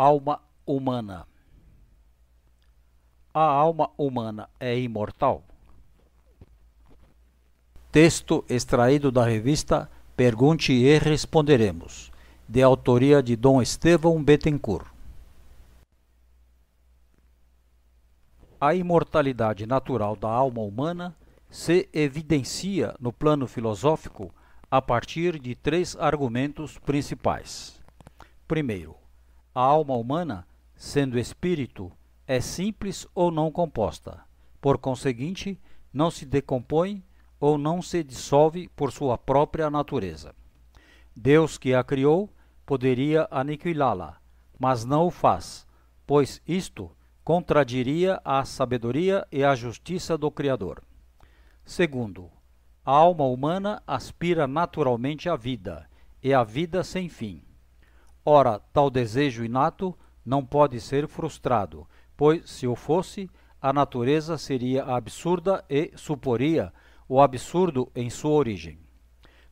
Alma humana. A alma humana é imortal? Texto extraído da revista Pergunte e Responderemos, de autoria de Dom Estevão Bettencourt. A imortalidade natural da alma humana se evidencia no plano filosófico a partir de três argumentos principais. Primeiro, a alma humana, sendo espírito, é simples ou não composta. Por conseguinte, não se decompõe ou não se dissolve por sua própria natureza. Deus que a criou poderia aniquilá-la, mas não o faz, pois isto contradiria a sabedoria e a justiça do Criador. Segundo, a alma humana aspira naturalmente à vida, e à vida sem fim. Ora, tal desejo inato não pode ser frustrado, pois, se o fosse, a natureza seria absurda e suporia o absurdo em sua origem.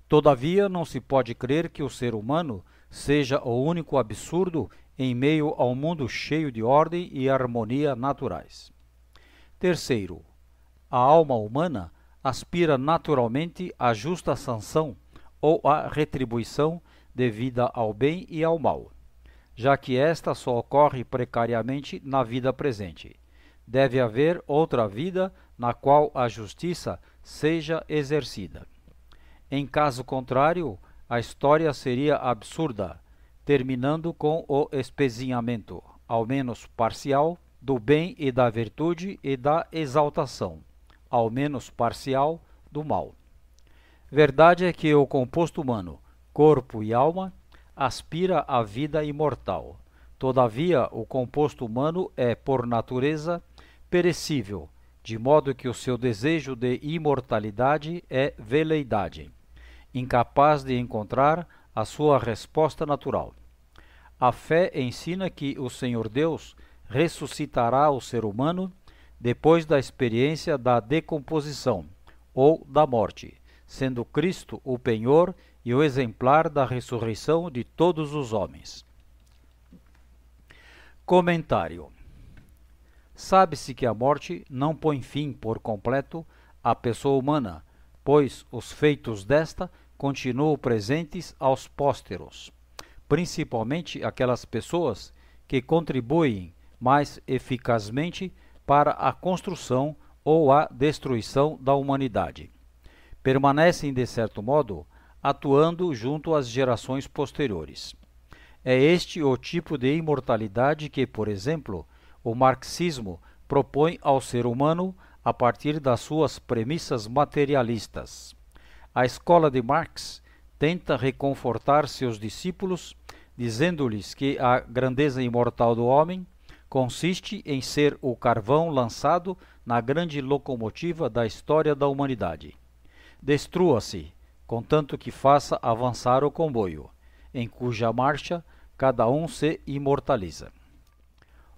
Todavia, não se pode crer que o ser humano seja o único absurdo em meio ao mundo cheio de ordem e harmonia naturais. Terceiro, a alma humana aspira naturalmente à justa sanção ou à retribuição devida ao bem e ao mal, já que esta só ocorre precariamente na vida presente. Deve haver outra vida na qual a justiça seja exercida. Em caso contrário, a história seria absurda, terminando com o espezinhamento, ao menos parcial, do bem e da virtude e da exaltação ao menos parcial, do mal. Verdade é que o composto humano, corpo e alma, aspira à vida imortal. Todavia, o composto humano é, por natureza, perecível, de modo que o seu desejo de imortalidade é veleidade, incapaz de encontrar a sua resposta natural. A fé ensina que o Senhor Deus ressuscitará o ser humano depois da experiência da decomposição ou da morte, sendo Cristo o penhor e o exemplar da ressurreição de todos os homens. Comentário: Sabe-se que a morte não põe fim por completo à pessoa humana, pois os feitos desta continuam presentes aos pósteros, principalmente aquelas pessoas que contribuem mais eficazmente para a construção ou a destruição da humanidade. Permanecem, de certo modo, atuando junto às gerações posteriores. É este o tipo de imortalidade que, por exemplo, o marxismo propõe ao ser humano a partir das suas premissas materialistas. A escola de Marx tenta reconfortar seus discípulos, dizendo-lhes que a grandeza imortal do homem consiste em ser o carvão lançado na grande locomotiva da história da humanidade. Destrua-se, contanto que faça avançar o comboio, em cuja marcha cada um se imortaliza.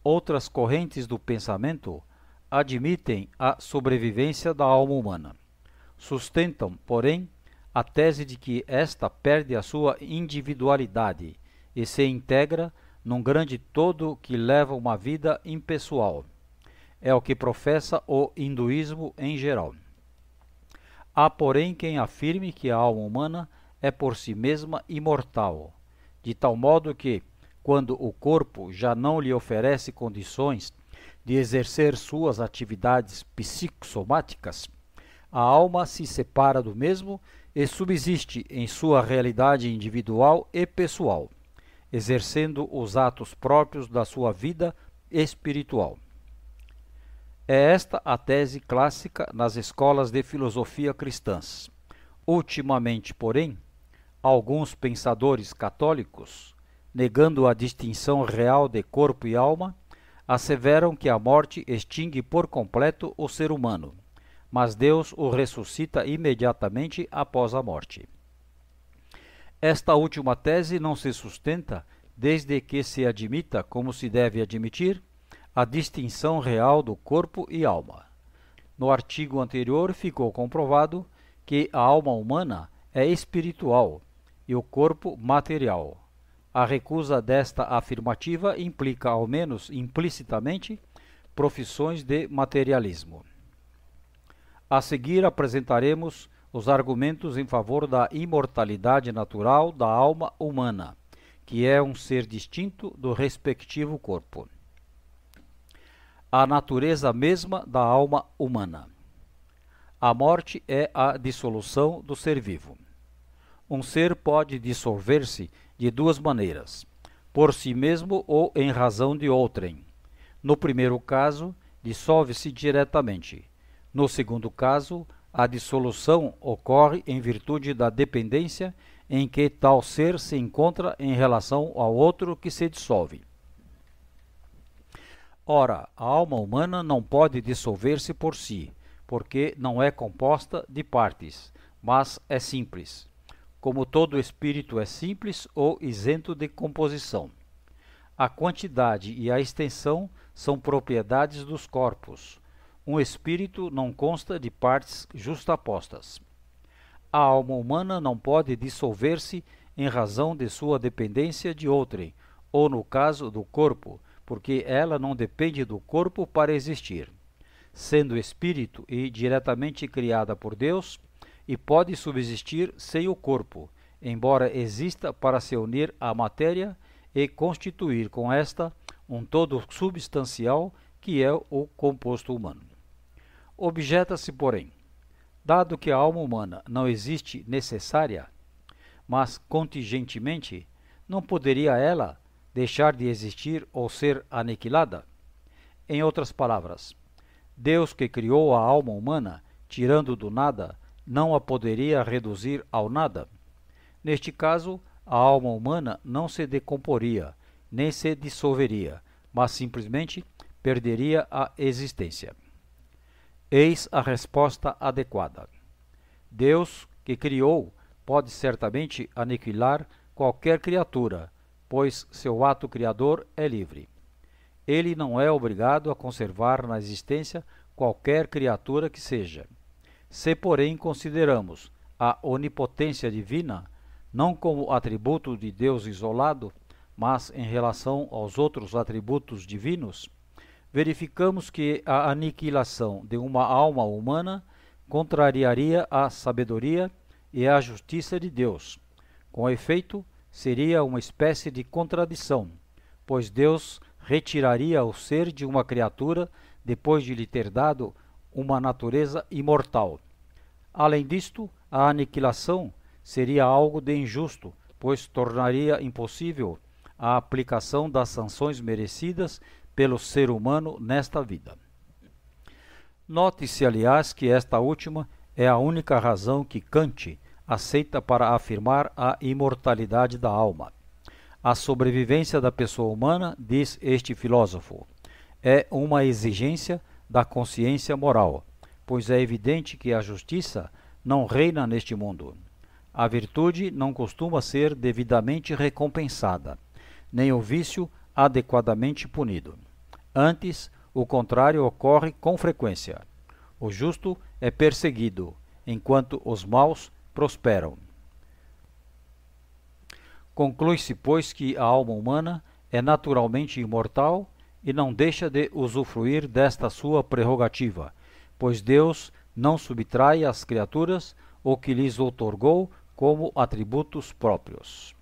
Outras correntes do pensamento admitem a sobrevivência da alma humana. Sustentam, porém, a tese de que esta perde a sua individualidade e se integra num grande todo que leva uma vida impessoal. É o que professa o hinduísmo em geral. Há, porém, quem afirme que a alma humana é por si mesma imortal, de tal modo que, quando o corpo já não lhe oferece condições de exercer suas atividades psicossomáticas, a alma se separa do mesmo e subsiste em sua realidade individual e pessoal exercendo os atos próprios da sua vida espiritual. É esta a tese clássica nas escolas de filosofia cristãs. Ultimamente, porém, alguns pensadores católicos, negando a distinção real de corpo e alma, asseveram que a morte extingue por completo o ser humano, mas Deus o ressuscita imediatamente após a morte. Esta última tese não se sustenta desde que se admita, como se deve admitir, a distinção real do corpo e alma. No artigo anterior ficou comprovado que a alma humana é espiritual e o corpo material. A recusa desta afirmativa implica, ao menos implicitamente, profissões de materialismo. A seguir apresentaremos os argumentos em favor da imortalidade natural da alma humana, que é um ser distinto do respectivo corpo. A natureza mesma da alma humana. A morte é a dissolução do ser vivo. Um ser pode dissolver-se de duas maneiras: por si mesmo ou em razão de outrem. No primeiro caso, dissolve-se diretamente. No segundo caso, a dissolução ocorre em virtude da dependência em que tal ser se encontra em relação ao outro que se dissolve. Ora, a alma humana não pode dissolver-se por si, porque não é composta de partes, mas é simples como todo espírito é simples ou isento de composição. A quantidade e a extensão são propriedades dos corpos. Um espírito não consta de partes justapostas. A alma humana não pode dissolver-se em razão de sua dependência de outrem, ou no caso do corpo, porque ela não depende do corpo para existir. Sendo espírito e diretamente criada por Deus, e pode subsistir sem o corpo, embora exista para se unir à matéria e constituir com esta um todo substancial que é o composto humano. Objeta-se, porém, dado que a alma humana não existe necessária, mas contingentemente, não poderia ela deixar de existir ou ser aniquilada? Em outras palavras, Deus que criou a alma humana, tirando do nada, não a poderia reduzir ao nada? Neste caso, a alma humana não se decomporia, nem se dissolveria, mas simplesmente perderia a existência. Eis a resposta adequada. Deus, que criou, pode certamente aniquilar qualquer criatura, pois seu ato criador é livre. Ele não é obrigado a conservar na existência qualquer criatura que seja. Se, porém, consideramos a onipotência divina não como atributo de Deus isolado, mas em relação aos outros atributos divinos, verificamos que a aniquilação de uma alma humana contrariaria a sabedoria e a justiça de Deus. Com efeito, seria uma espécie de contradição, pois Deus retiraria o ser de uma criatura depois de lhe ter dado uma natureza imortal. Além disto, a aniquilação seria algo de injusto, pois tornaria impossível a aplicação das sanções merecidas pelo ser humano nesta vida. Note-se, aliás, que esta última é a única razão que Kant aceita para afirmar a imortalidade da alma. A sobrevivência da pessoa humana, diz este filósofo, é uma exigência da consciência moral, pois é evidente que a justiça não reina neste mundo. A virtude não costuma ser devidamente recompensada, nem o vício adequadamente punido. Antes, o contrário ocorre com frequência. O justo é perseguido, enquanto os maus prosperam. Conclui-se, pois, que a alma humana é naturalmente imortal e não deixa de usufruir desta sua prerrogativa, pois Deus não subtrai às criaturas o que lhes outorgou como atributos próprios.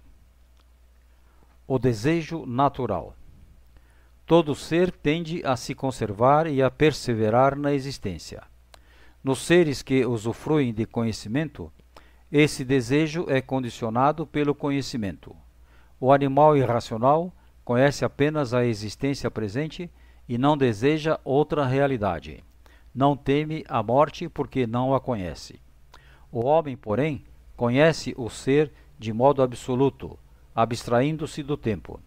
O desejo natural. Todo ser tende a se conservar e a perseverar na existência. Nos seres que usufruem de conhecimento, esse desejo é condicionado pelo conhecimento. O animal irracional conhece apenas a existência presente e não deseja outra realidade. Não teme a morte porque não a conhece. O homem, porém, conhece o ser de modo absoluto, abstraindo-se do tempo.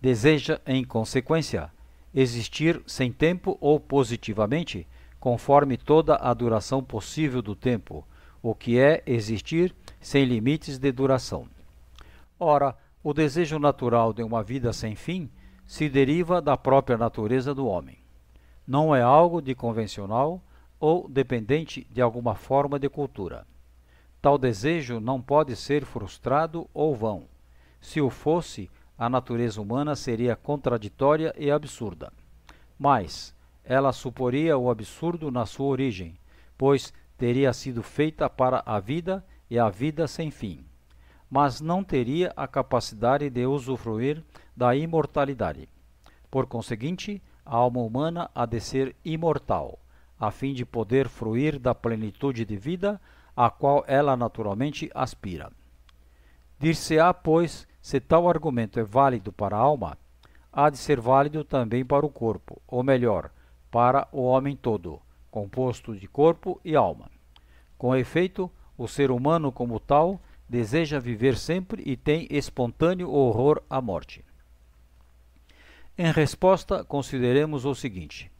Deseja, em consequência, existir sem tempo ou positivamente, conforme toda a duração possível do tempo, o que é existir sem limites de duração. Ora, o desejo natural de uma vida sem fim se deriva da própria natureza do homem. Não é algo de convencional ou dependente de alguma forma de cultura. Tal desejo não pode ser frustrado ou vão. Se o fosse, a natureza humana seria contraditória e absurda. Mas ela suporia o absurdo na sua origem, pois teria sido feita para a vida e a vida sem fim, mas não teria a capacidade de usufruir da imortalidade. Por conseguinte, a alma humana há de ser imortal, a fim de poder fruir da plenitude de vida a qual ela naturalmente aspira. Dir-se-á, pois, se tal argumento é válido para a alma, há de ser válido também para o corpo, ou melhor, para o homem todo, composto de corpo e alma. Com efeito, o ser humano, como tal, deseja viver sempre e tem espontâneo horror à morte. Em resposta, consideremos o seguinte: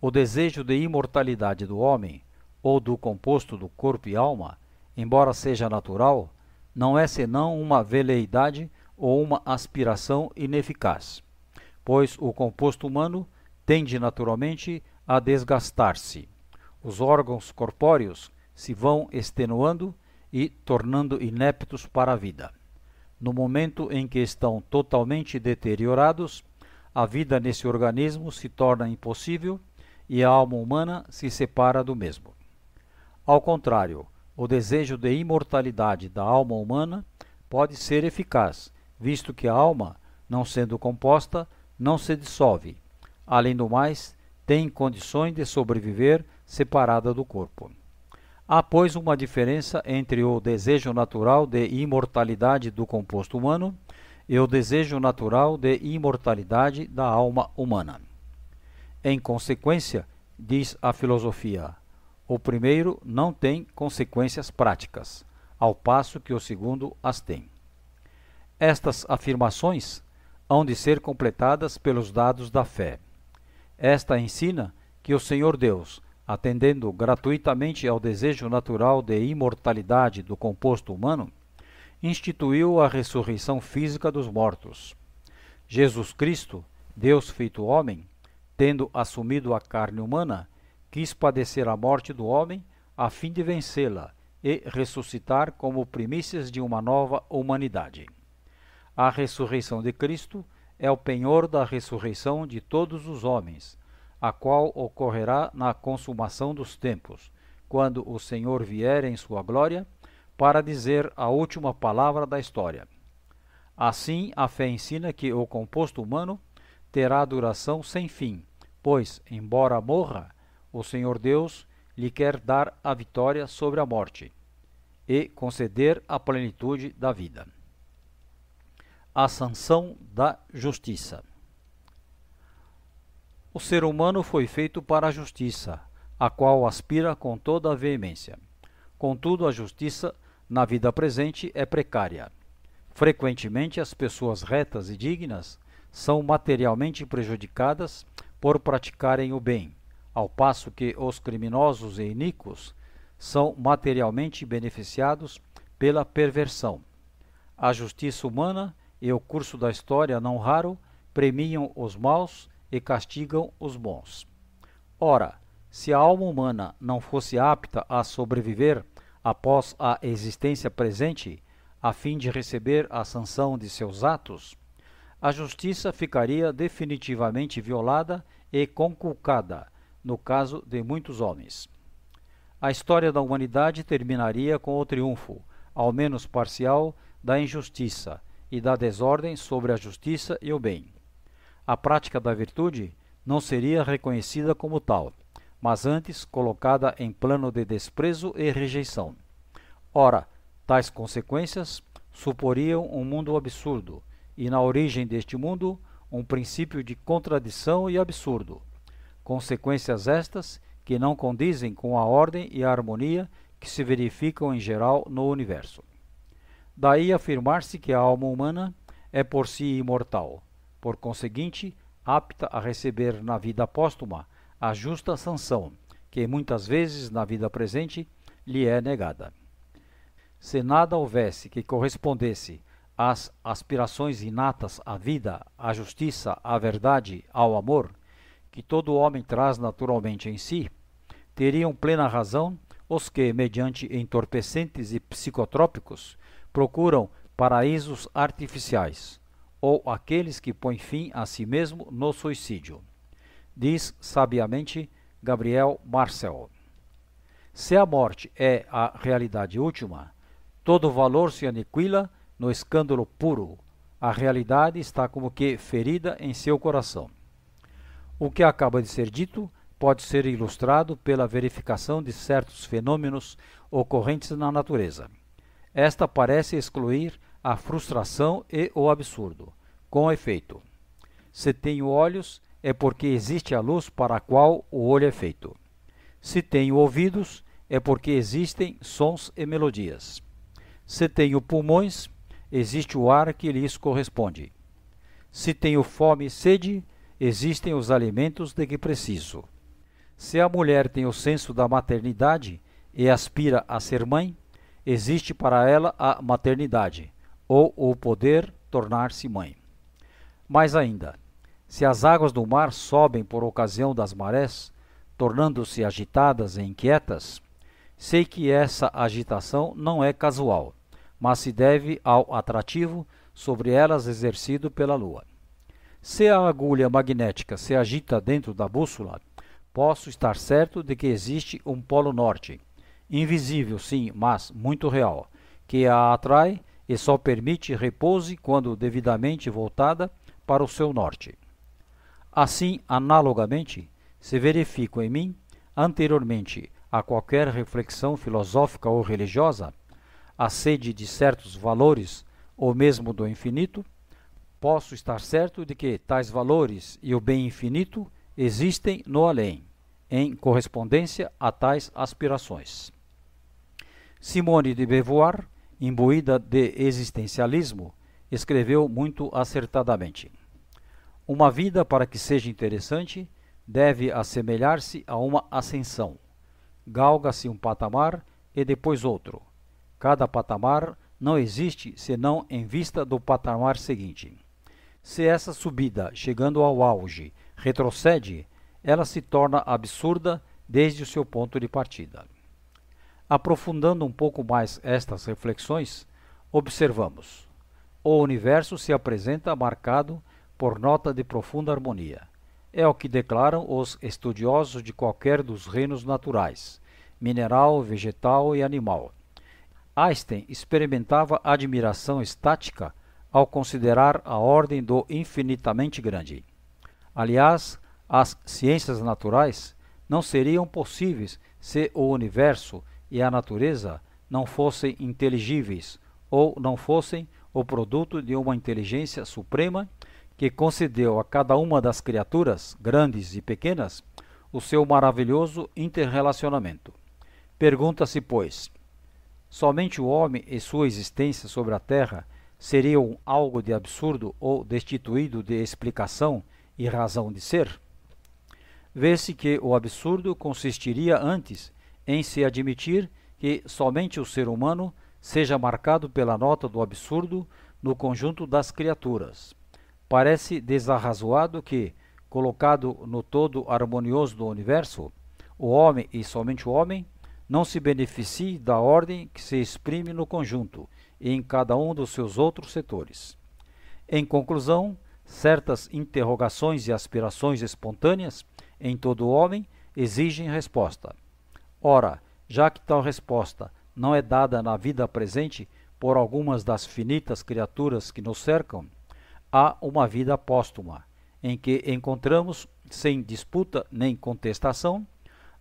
o desejo de imortalidade do homem, ou do composto do corpo e alma, embora seja natural, não é senão uma veleidade ou uma aspiração ineficaz, pois o composto humano tende naturalmente a desgastar-se. Os órgãos corpóreos se vão extenuando e tornando ineptos para a vida. No momento em que estão totalmente deteriorados, a vida nesse organismo se torna impossível e a alma humana se separa do mesmo. Ao contrário, o desejo de imortalidade da alma humana pode ser eficaz, visto que a alma, não sendo composta, não se dissolve. Além do mais, tem condições de sobreviver separada do corpo. Há, pois, uma diferença entre o desejo natural de imortalidade do composto humano e o desejo natural de imortalidade da alma humana. Em consequência, diz a filosofia, o primeiro não tem consequências práticas, ao passo que o segundo as tem. Estas afirmações hão de ser completadas pelos dados da fé. Esta ensina que o Senhor Deus, atendendo gratuitamente ao desejo natural de imortalidade do composto humano, instituiu a ressurreição física dos mortos. Jesus Cristo, Deus feito homem, tendo assumido a carne humana, quis padecer a morte do homem a fim de vencê-la e ressuscitar como primícias de uma nova humanidade. A ressurreição de Cristo é o penhor da ressurreição de todos os homens, a qual ocorrerá na consumação dos tempos, quando o Senhor vier em sua glória para dizer a última palavra da história. Assim, a fé ensina que o composto humano terá duração sem fim, pois, embora morra, o Senhor Deus lhe quer dar a vitória sobre a morte e conceder a plenitude da vida. A sanção da justiça. O ser humano foi feito para a justiça, a qual aspira com toda a veemência. Contudo, a justiça na vida presente é precária. Frequentemente, as pessoas retas e dignas são materialmente prejudicadas por praticarem o bem, ao passo que os criminosos e iníquos são materialmente beneficiados pela perversão. A justiça humana e o curso da história, não raro, premiam os maus e castigam os bons. Ora, se a alma humana não fosse apta a sobreviver após a existência presente, a fim de receber a sanção de seus atos, a justiça ficaria definitivamente violada e conculcada, no caso de muitos homens. A história da humanidade terminaria com o triunfo, ao menos parcial, da injustiça e da desordem sobre a justiça e o bem. A prática da virtude não seria reconhecida como tal, mas antes colocada em plano de desprezo e rejeição. Ora, tais consequências suporiam um mundo absurdo, e na origem deste mundo, um princípio de contradição e absurdo. Consequências estas que não condizem com a ordem e a harmonia que se verificam em geral no universo. Daí afirmar-se que a alma humana é por si imortal, por conseguinte, apta a receber na vida póstuma a justa sanção, que muitas vezes na vida presente lhe é negada. Se nada houvesse que correspondesse às aspirações inatas à vida, à justiça, à verdade, ao amor, que todo homem traz naturalmente em si, teriam plena razão os que, mediante entorpecentes e psicotrópicos, procuram paraísos artificiais, ou aqueles que põem fim a si mesmo no suicídio. Diz sabiamente Gabriel Marcel. Se a morte é a realidade última, todo valor se aniquila no escândalo puro. A realidade está como que ferida em seu coração. O que acaba de ser dito pode ser ilustrado pela verificação de certos fenômenos ocorrentes na natureza. Esta parece excluir a frustração e o absurdo. Com efeito, se tenho olhos, é porque existe a luz para a qual o olho é feito. Se tenho ouvidos, é porque existem sons e melodias. Se tenho pulmões, existe o ar que lhes corresponde. Se tenho fome e sede, existem os alimentos de que preciso. Se a mulher tem o senso da maternidade e aspira a ser mãe, existe para ela a maternidade, ou o poder tornar-se mãe. Mais ainda, se as águas do mar sobem por ocasião das marés, tornando-se agitadas e inquietas, sei que essa agitação não é casual, mas se deve ao atrativo sobre elas exercido pela lua. Se a agulha magnética se agita dentro da bússola, posso estar certo de que existe um polo norte, invisível sim, mas muito real, que a atrai e só permite repouse quando devidamente voltada para o seu norte. Assim, analogamente, se verificam em mim, anteriormente a qualquer reflexão filosófica ou religiosa, a sede de certos valores ou mesmo do infinito, posso estar certo de que tais valores e o bem infinito existem no além, em correspondência a tais aspirações. Simone de Beauvoir, imbuída de existencialismo, escreveu muito acertadamente: Uma vida, para que seja interessante, deve assemelhar-se a uma ascensão. Galga-se um patamar e depois outro. Cada patamar não existe senão em vista do patamar seguinte. Se essa subida, chegando ao auge, retrocede, ela se torna absurda desde o seu ponto de partida. Aprofundando um pouco mais estas reflexões, observamos: o universo se apresenta marcado por nota de profunda harmonia. É o que declaram os estudiosos de qualquer dos reinos naturais, mineral, vegetal e animal. Einstein experimentava admiração estática ao considerar a ordem do infinitamente grande. Aliás, as ciências naturais não seriam possíveis se o universo e a natureza não fossem inteligíveis ou não fossem o produto de uma inteligência suprema que concedeu a cada uma das criaturas, grandes e pequenas, o seu maravilhoso interrelacionamento. Pergunta-se, pois, somente o homem e sua existência sobre a Terra seriam algo de absurdo ou destituído de explicação e razão de ser? Vê-se que o absurdo consistiria antes em se admitir que somente o ser humano seja marcado pela nota do absurdo no conjunto das criaturas. Parece desarrazoado que, colocado no todo harmonioso do universo, o homem e somente o homem não se beneficie da ordem que se exprime no conjunto e em cada um dos seus outros setores. Em conclusão, certas interrogações e aspirações espontâneas em todo homem exigem resposta. Ora, já que tal resposta não é dada na vida presente por algumas das finitas criaturas que nos cercam, há uma vida póstuma, em que encontramos, sem disputa nem contestação,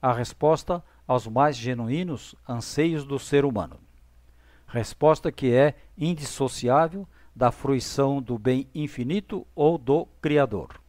a resposta aos mais genuínos anseios do ser humano resposta que é indissociável da fruição do bem infinito ou do Criador.